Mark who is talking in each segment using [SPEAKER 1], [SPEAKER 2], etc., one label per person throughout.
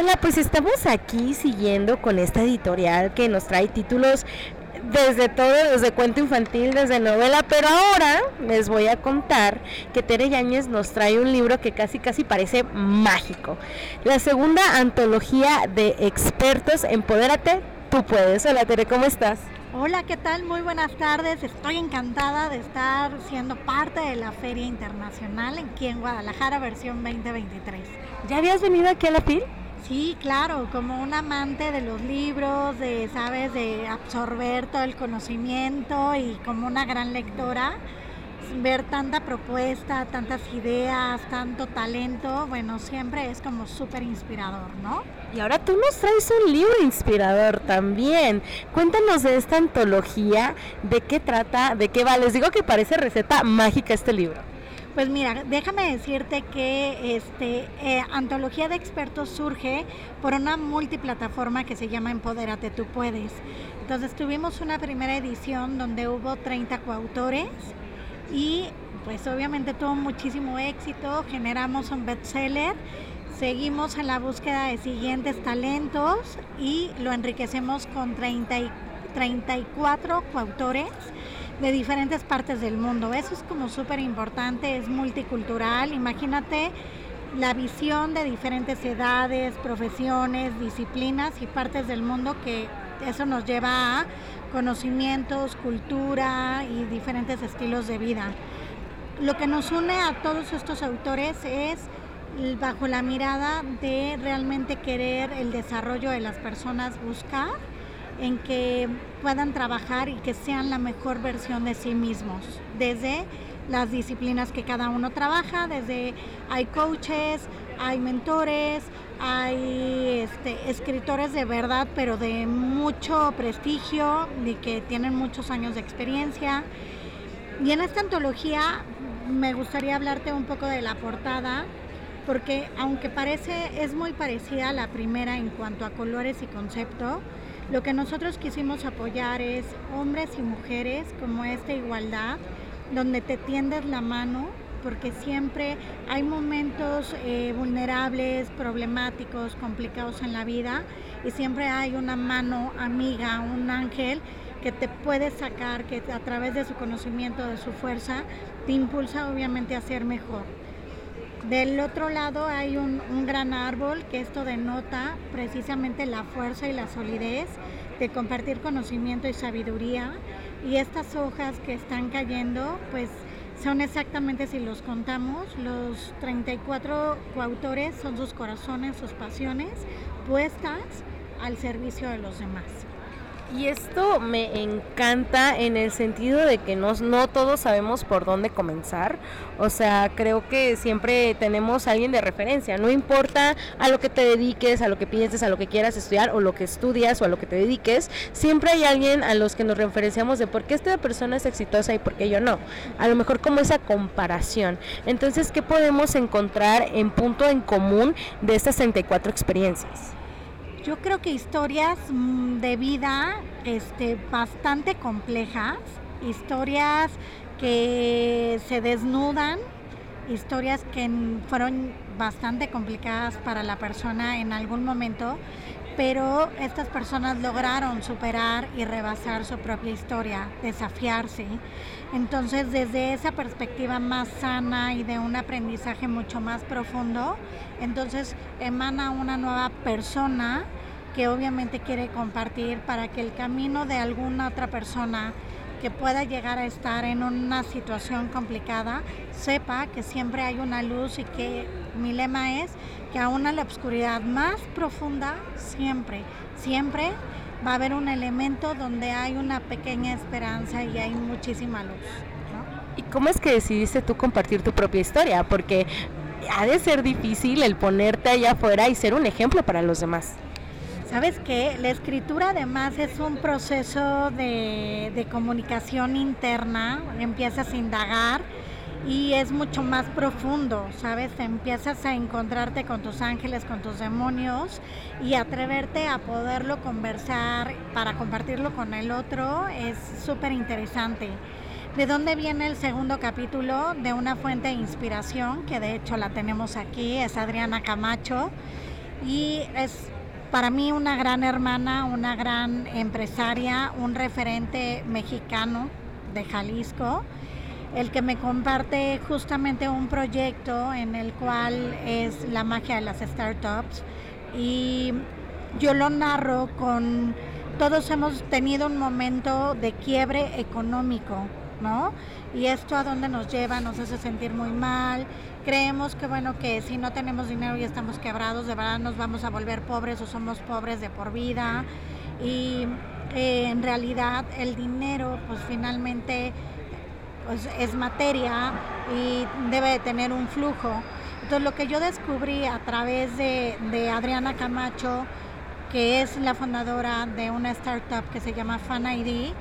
[SPEAKER 1] Hola, pues estamos aquí siguiendo con esta editorial que nos trae títulos desde todo, desde cuento infantil, desde novela, pero ahora les voy a contar que Tere Yáñez nos trae un libro que casi casi parece mágico. La segunda antología de expertos Empodérate, tú puedes. Hola Tere, ¿cómo estás?
[SPEAKER 2] Hola, ¿qué tal? Muy buenas tardes. Estoy encantada de estar siendo parte de la Feria Internacional aquí en Guadalajara, versión 2023.
[SPEAKER 1] ¿Ya habías venido aquí a la FIL?
[SPEAKER 2] Sí, claro, como un amante de los libros, de, sabes, de absorber todo el conocimiento y como una gran lectora, ver tanta propuesta, tantas ideas, tanto talento, bueno, siempre es como súper inspirador, ¿no?
[SPEAKER 1] Y ahora tú nos traes un libro inspirador también. Cuéntanos de esta antología, de qué trata, de qué va. Les digo que parece receta mágica este libro.
[SPEAKER 2] Pues mira, déjame decirte que este eh, Antología de Expertos surge por una multiplataforma que se llama Empodérate Tú Puedes. Entonces tuvimos una primera edición donde hubo 30 coautores y pues obviamente tuvo muchísimo éxito, generamos un bestseller, seguimos en la búsqueda de siguientes talentos y lo enriquecemos con 30 34 coautores de diferentes partes del mundo. Eso es como súper importante, es multicultural. Imagínate la visión de diferentes edades, profesiones, disciplinas y partes del mundo que eso nos lleva a conocimientos, cultura y diferentes estilos de vida. Lo que nos une a todos estos autores es bajo la mirada de realmente querer el desarrollo de las personas, buscar en que puedan trabajar y que sean la mejor versión de sí mismos, desde las disciplinas que cada uno trabaja, desde hay coaches, hay mentores, hay este, escritores de verdad, pero de mucho prestigio y que tienen muchos años de experiencia. Y en esta antología me gustaría hablarte un poco de la portada, porque aunque parece, es muy parecida a la primera en cuanto a colores y concepto, lo que nosotros quisimos apoyar es hombres y mujeres como esta igualdad, donde te tiendes la mano, porque siempre hay momentos eh, vulnerables, problemáticos, complicados en la vida, y siempre hay una mano amiga, un ángel que te puede sacar, que a través de su conocimiento, de su fuerza, te impulsa obviamente a ser mejor. Del otro lado hay un, gran árbol que esto denota precisamente la fuerza y la solidez de compartir conocimiento y sabiduría. Y estas hojas que están cayendo, pues son exactamente, si los contamos, los 34 coautores son sus corazones, sus pasiones puestas al servicio de los demás.
[SPEAKER 1] Y esto me encanta en el sentido de que no, no todos sabemos por dónde comenzar. O sea, creo que siempre tenemos alguien de referencia. No importa a lo que te dediques, a lo que pienses, a lo que quieras estudiar o lo que estudias o a lo que te dediques, siempre hay alguien a los que nos referenciamos de por qué esta persona es exitosa y por qué yo no. A lo mejor como esa comparación. Entonces, ¿qué podemos encontrar en punto en común de estas 34 experiencias?
[SPEAKER 2] Yo creo que historias mm, de vida este, bastante complejas, historias que se desnudan, historias que fueron bastante complicadas para la persona en algún momento, pero estas personas lograron superar y rebasar su propia historia, desafiarse. Entonces, desde esa perspectiva más sana y de un aprendizaje mucho más profundo, entonces emana una nueva persona que obviamente quiere compartir para que el camino de alguna otra persona que pueda llegar a estar en una situación complicada, sepa que siempre hay una luz y que mi lema es que aún en la oscuridad más profunda, siempre, siempre va a haber un elemento donde hay una pequeña esperanza y hay muchísima luz.
[SPEAKER 1] ¿Y cómo es que decidiste tú compartir tu propia historia? Porque ha de ser difícil el ponerte allá afuera y ser un ejemplo para los demás.
[SPEAKER 2] ¿Sabes qué? La escritura además es un proceso de, comunicación interna, empiezas a indagar y es mucho más profundo, ¿sabes? empiezas a encontrarte con tus ángeles, con tus demonios y atreverte a poderlo conversar para compartirlo con el otro es súper interesante. ¿De dónde viene el segundo capítulo? De una fuente de inspiración, que de hecho la tenemos aquí, es Adriana Camacho y es para mí una gran hermana, una gran empresaria, un referente mexicano de Jalisco, el que me comparte justamente un proyecto en el cual es la magia de las startups. Y yo lo narro con todos hemos tenido un momento de quiebre económico, ¿no? Y esto a dónde nos lleva, nos hace sentir muy mal. Creemos que bueno, que si no tenemos dinero y estamos quebrados, de verdad nos vamos a volver pobres o somos pobres de por vida. Y eh, en realidad el dinero, pues finalmente pues, es materia y debe de tener un flujo. Entonces lo que yo descubrí a través de, de Adriana Camacho, que es la fundadora de una startup que se llama FanID,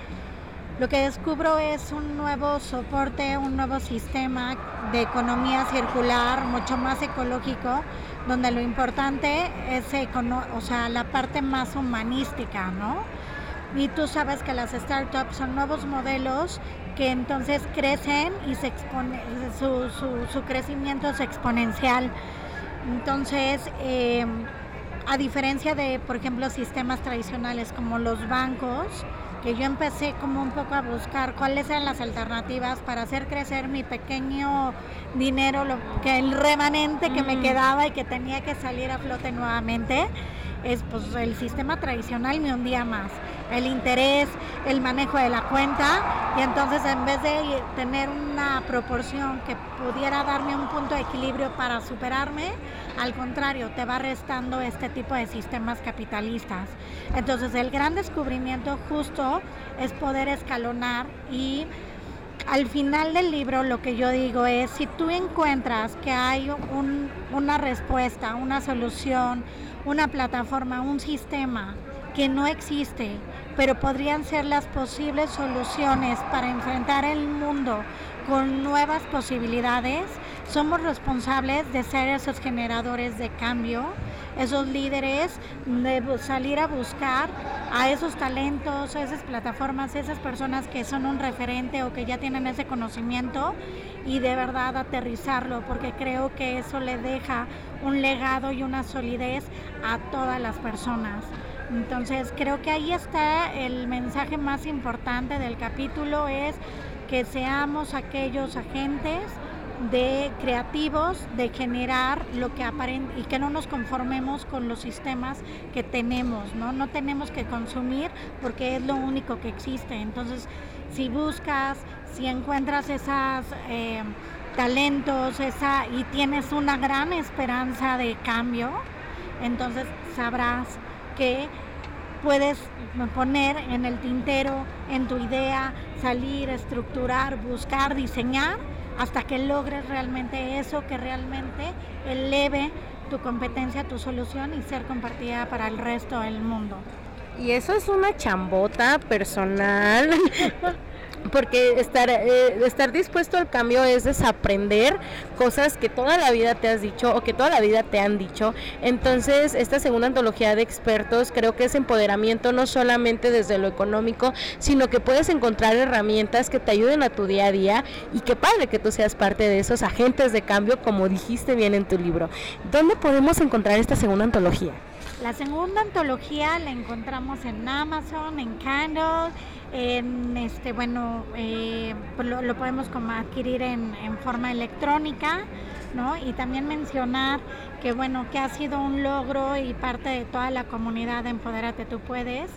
[SPEAKER 2] lo que descubro es un nuevo soporte, un nuevo sistema de economía circular, mucho más ecológico, donde lo importante es o sea, la parte más humanística, ¿no? Y tú sabes que las startups son nuevos modelos que entonces crecen y se expone, su, su, crecimiento es exponencial. Entonces, eh, a diferencia de, por ejemplo, sistemas tradicionales como los bancos, que yo empecé como un poco a buscar cuáles eran las alternativas para hacer crecer mi pequeño dinero, lo que el remanente que me quedaba y que tenía que salir a flote nuevamente es pues el sistema tradicional me hundía más. El interés, el manejo de la cuenta y entonces en vez de tener una proporción que pudiera darme un punto de equilibrio para superarme, al contrario, te va restando este tipo de sistemas capitalistas. Entonces el gran descubrimiento justo es poder escalonar y al final del libro lo que yo digo es, si tú encuentras que hay una respuesta, una solución, una plataforma, un sistema que no existe, pero podrían ser las posibles soluciones para enfrentar el mundo con nuevas posibilidades, somos responsables de ser esos generadores de cambio, esos líderes, de salir a buscar a esos talentos, a esas plataformas, esas personas que son un referente o que ya tienen ese conocimiento y de verdad aterrizarlo, porque creo que eso le deja un legado y una solidez a todas las personas. Entonces creo que ahí está el mensaje más importante del capítulo, es que seamos aquellos agentes de creativos, de generar lo que aparente y que no nos conformemos con los sistemas que tenemos, ¿no? No tenemos que consumir porque es lo único que existe. Entonces, si buscas, si encuentras esos eh, talentos esa, y tienes una gran esperanza de cambio, entonces sabrás que puedes poner en el tintero, en tu idea, salir, estructurar, buscar, diseñar, hasta que logres realmente eso que realmente eleve tu competencia, tu solución y ser compartida para el resto del mundo.
[SPEAKER 1] Y eso es una chambota personal porque estar, eh, estar dispuesto al cambio es desaprender cosas que toda la vida te has dicho o que toda la vida te han dicho. Entonces, esta segunda antología de expertos creo que es empoderamiento no solamente desde lo económico, sino que puedes encontrar herramientas que te ayuden a tu día a día y qué padre que tú seas parte de esos agentes de cambio, como dijiste bien en tu libro. ¿Dónde podemos encontrar esta segunda antología?
[SPEAKER 2] La segunda antología la encontramos en Amazon, en Kindle, en este, bueno, eh, pues lo, podemos como adquirir en, forma electrónica, ¿no? Y también mencionar que, bueno, que ha sido un logro y parte de toda la comunidad de Empodérate Tú Puedes,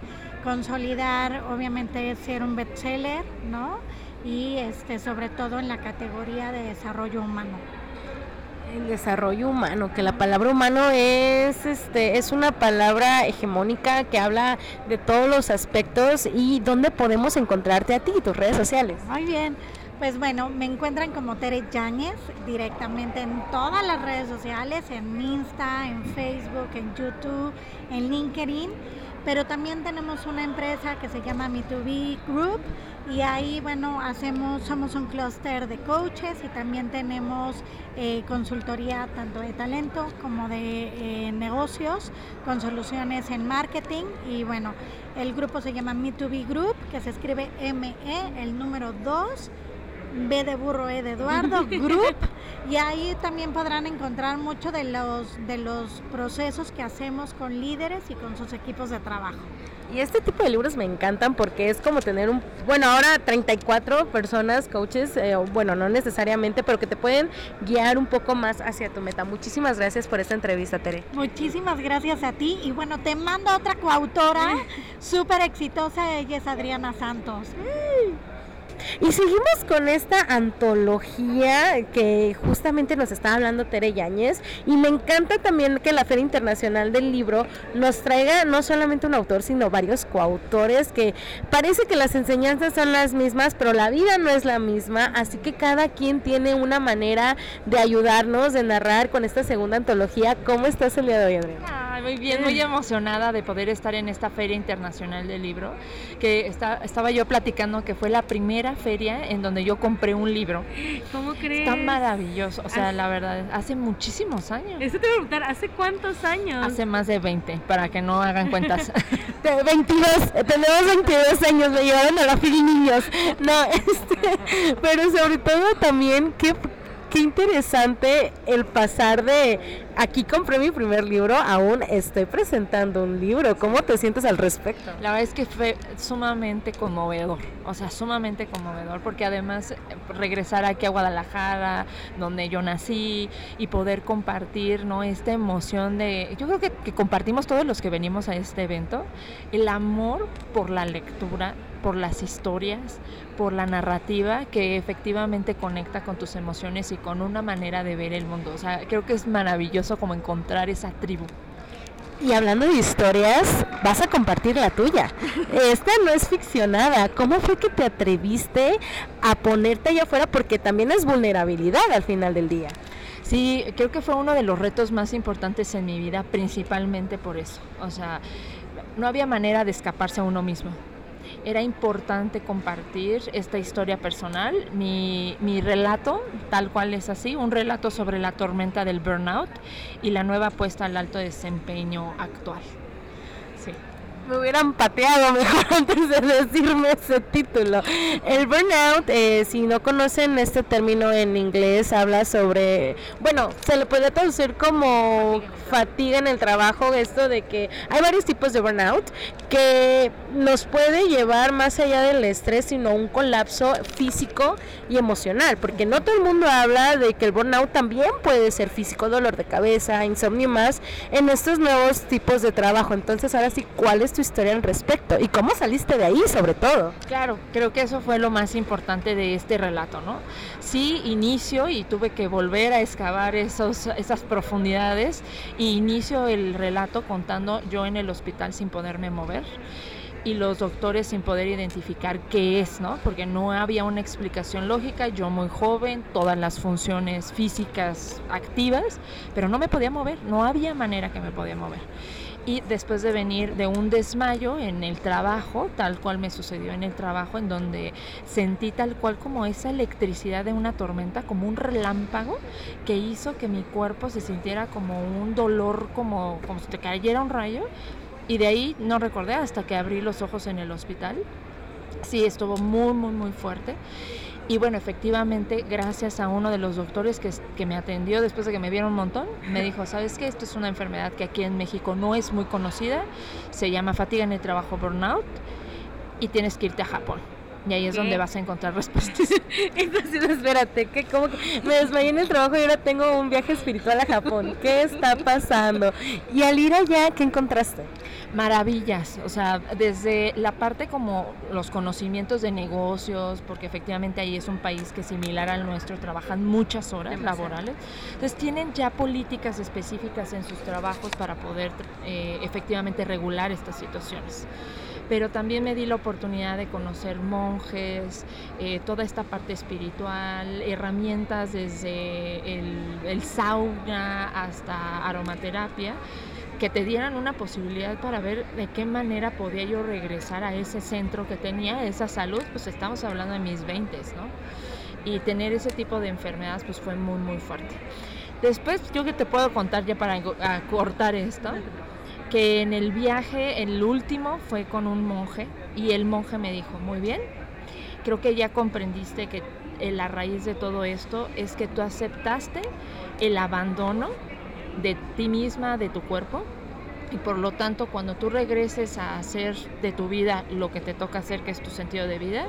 [SPEAKER 2] consolidar, obviamente, ser un bestseller, ¿no? Y este, sobre todo en la categoría de desarrollo humano.
[SPEAKER 1] El desarrollo humano, que la palabra humano es, este, es una palabra hegemónica que habla de todos los aspectos y dónde podemos encontrarte a ti y tus redes sociales.
[SPEAKER 2] Muy bien, pues bueno, me encuentran como Tere Yáñez directamente en todas las redes sociales, en Insta, en Facebook, en YouTube, en LinkedIn pero también tenemos una empresa que se llama Me2B Group y ahí, bueno, hacemos, somos un clúster de coaches y también tenemos eh, consultoría tanto de talento como de eh, negocios con soluciones en marketing y bueno, el grupo se llama Me2B Group, que se escribe ME, el número 2 B de burro, E de Eduardo, Group, y ahí también podrán encontrar mucho de los, de los procesos que hacemos con líderes y con sus equipos de trabajo.
[SPEAKER 1] Y este tipo de libros me encantan porque es como tener un, bueno, ahora 34 personas, coaches, eh, bueno, no necesariamente, pero que te pueden guiar un poco más hacia tu meta. Muchísimas gracias por esta entrevista, Tere.
[SPEAKER 2] Muchísimas gracias a ti y bueno, te mando otra coautora súper exitosa, ella es Adriana Santos.
[SPEAKER 1] Y seguimos con esta antología que justamente nos está hablando Tere Yáñez. Y me encanta también que la Feria Internacional del Libro nos traiga no solamente un autor, sino varios coautores que parece que las enseñanzas son las mismas, pero la vida no es la misma. Así que cada quien tiene una manera de ayudarnos, de narrar con esta segunda antología. ¿Cómo estás el día de hoy, Adriana?
[SPEAKER 3] muy bien, muy emocionada de poder estar en esta Feria Internacional del Libro, que estaba yo platicando que fue la primera feria en donde yo compré un libro.
[SPEAKER 1] ¿Cómo crees?
[SPEAKER 3] Está maravilloso, o sea, la verdad, hace muchísimos años.
[SPEAKER 1] Eso te voy a preguntar, ¿hace cuántos años?
[SPEAKER 3] Hace más de 20, para que no hagan cuentas.
[SPEAKER 1] 22, tenemos 22 años, me llevaron a la feria niños. No, este, pero sobre todo también, ¿qué, qué interesante el pasar de aquí compré mi primer libro, aún estoy presentando un libro. ¿Cómo te sientes al respecto?
[SPEAKER 3] La verdad es que fue sumamente conmovedor, o sea, sumamente conmovedor, porque además eh, regresar aquí a Guadalajara, donde yo nací, y poder compartir ¿no? esta emoción de, yo creo que, que compartimos todos los que venimos a este evento, el amor por la lectura, por las historias, por la narrativa que efectivamente conecta con tus emociones y con una manera de ver el mundo. O sea, creo que es maravilloso como encontrar esa tribu.
[SPEAKER 1] Y hablando de historias, vas a compartir la tuya. Esta no es ficcionada. ¿Cómo fue que te atreviste a ponerte allá afuera? Porque también es vulnerabilidad al final del día.
[SPEAKER 3] Sí, creo que fue uno de los retos más importantes en mi vida, principalmente por eso. O sea, no había manera de escaparse a uno mismo era importante compartir esta historia personal, mi, mi, relato, tal cual es así, un relato sobre la tormenta del burnout y la nueva apuesta al alto desempeño actual.
[SPEAKER 1] Me hubieran pateado mejor antes de decirme ese título. El burnout, eh, si no conocen este término en inglés, habla sobre, bueno, se le puede traducir como fatiga en el trabajo, esto de que hay varios tipos de burnout que nos puede llevar más allá del estrés, sino un colapso físico y emocional, porque no todo el mundo habla de que el burnout también puede ser físico, dolor de cabeza, insomnio más en estos nuevos tipos de trabajo. Entonces, ahora sí, ¿cuál es tu historia al respecto y cómo saliste de ahí sobre todo.
[SPEAKER 3] Claro, creo que eso fue lo más importante de este relato, ¿no? Sí, inicio y tuve que volver a excavar esos, esas profundidades y inicio el relato contando yo en el hospital sin poderme mover y los doctores sin poder identificar qué es, ¿no? Porque no había una explicación lógica, yo muy joven, todas las funciones físicas activas, pero no me podía mover, no había manera que me podía mover y después de venir de un desmayo en el trabajo, tal cual me sucedió en el trabajo, en donde sentí tal cual como esa electricidad de una tormenta, como un relámpago que hizo que mi cuerpo se sintiera como un dolor, como, como si te cayera un rayo. Y de ahí no recordé hasta que abrí los ojos en el hospital. Sí, estuvo muy, muy, muy fuerte. Y bueno, efectivamente, gracias a uno de los doctores que, que, me atendió después de que me vieron un montón, me dijo, ¿sabes qué? Esto es una enfermedad que aquí en México no es muy conocida, se llama fatiga en el trabajo burnout y tienes que irte a Japón. Y ahí es donde vas a encontrar respuestas.
[SPEAKER 1] Entonces, espérate, que como que me desmayé en el trabajo y ahora tengo un viaje espiritual a Japón. ¿Qué está pasando? Y al ir allá, ¿qué encontraste?
[SPEAKER 3] maravillas, o sea, desde la parte como los conocimientos de negocios, porque efectivamente ahí es un país que similar al nuestro trabajan muchas horas laborales, entonces tienen ya políticas específicas en sus trabajos para poder eh, efectivamente regular estas situaciones pero también me di la oportunidad de conocer monjes, eh, toda esta parte espiritual, herramientas desde el, sauna hasta aromaterapia que te dieran una posibilidad para ver de qué manera podía yo regresar a ese centro que tenía, esa salud, pues estamos hablando de mis 20, ¿no? Y tener ese tipo de enfermedades pues fue muy, muy fuerte. Después yo que te puedo contar ya para cortar esto, que en el viaje, el último, fue con un monje y el monje me dijo, muy bien, creo que ya comprendiste que la raíz de todo esto es que tú aceptaste el abandono de ti misma, de tu cuerpo, y por lo tanto cuando tú regreses a hacer de tu vida lo que te toca hacer, que es tu sentido de vida,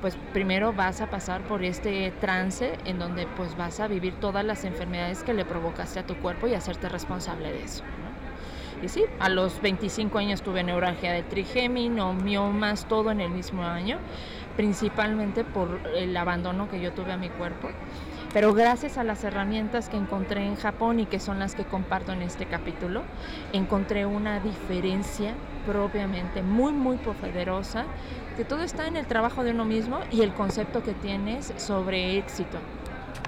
[SPEAKER 3] pues primero vas a pasar por este trance en donde pues vas a vivir todas las enfermedades que le provocaste a tu cuerpo y hacerte responsable de eso. Sí, a los 25 años tuve neuralgia del trigémino, miomas, todo en el mismo año, principalmente por el abandono que yo tuve a mi cuerpo. Pero gracias a las herramientas que encontré en Japón y que son las que comparto en este capítulo, encontré una diferencia propiamente muy, muy poderosa, que todo está en el trabajo de uno mismo y el concepto que tienes sobre éxito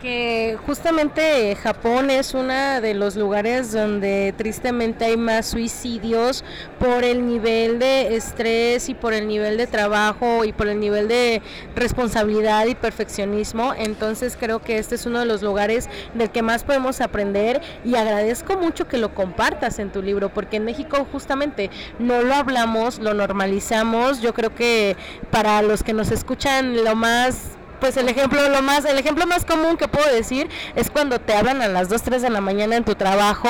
[SPEAKER 1] que justamente Japón es uno de los lugares donde tristemente hay más suicidios por el nivel de estrés y por el nivel de trabajo y por el nivel de responsabilidad y perfeccionismo. Entonces creo que este es uno de los lugares del que más podemos aprender y agradezco mucho que lo compartas en tu libro porque en México justamente no lo hablamos, lo normalizamos. Yo creo que para los que nos escuchan lo más pues el ejemplo lo más el ejemplo más común que puedo decir es cuando te hablan a las 2, 3 de la mañana en tu trabajo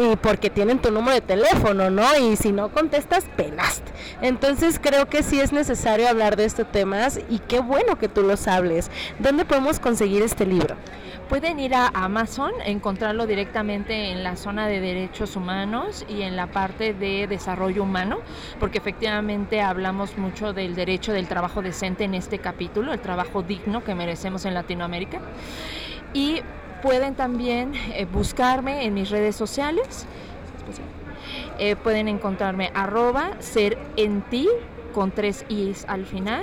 [SPEAKER 1] y porque tienen tu número de teléfono, ¿no? Y si no contestas, pelaste. Entonces creo que sí es necesario hablar de estos temas y qué bueno que tú los hables. ¿Dónde podemos conseguir este libro?
[SPEAKER 3] Pueden ir a Amazon, encontrarlo directamente en la zona de derechos humanos y en la parte de desarrollo humano, porque efectivamente hablamos mucho del derecho del trabajo decente en este capítulo, el trabajo digno que merecemos en Latinoamérica. Y pueden también eh, buscarme en mis redes sociales. Eh, pueden encontrarme arroba ser con tres i's al final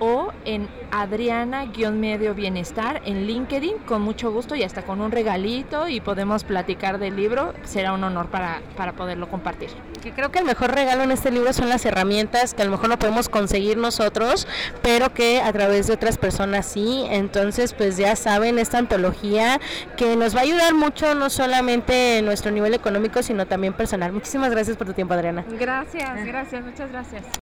[SPEAKER 3] o en Adriana-medio bienestar en LinkedIn con mucho gusto y hasta con un regalito y podemos platicar del libro. Será un honor para, para poderlo compartir.
[SPEAKER 1] Que creo que el mejor regalo en este libro son las herramientas que a lo mejor no podemos conseguir nosotros, pero que a través de otras personas sí. Entonces, pues ya saben, esta antología que nos va a ayudar mucho, no solamente en nuestro nivel económico, sino también personal. Muchísimas gracias por tu tiempo, Adriana.
[SPEAKER 3] Gracias, gracias, muchas gracias.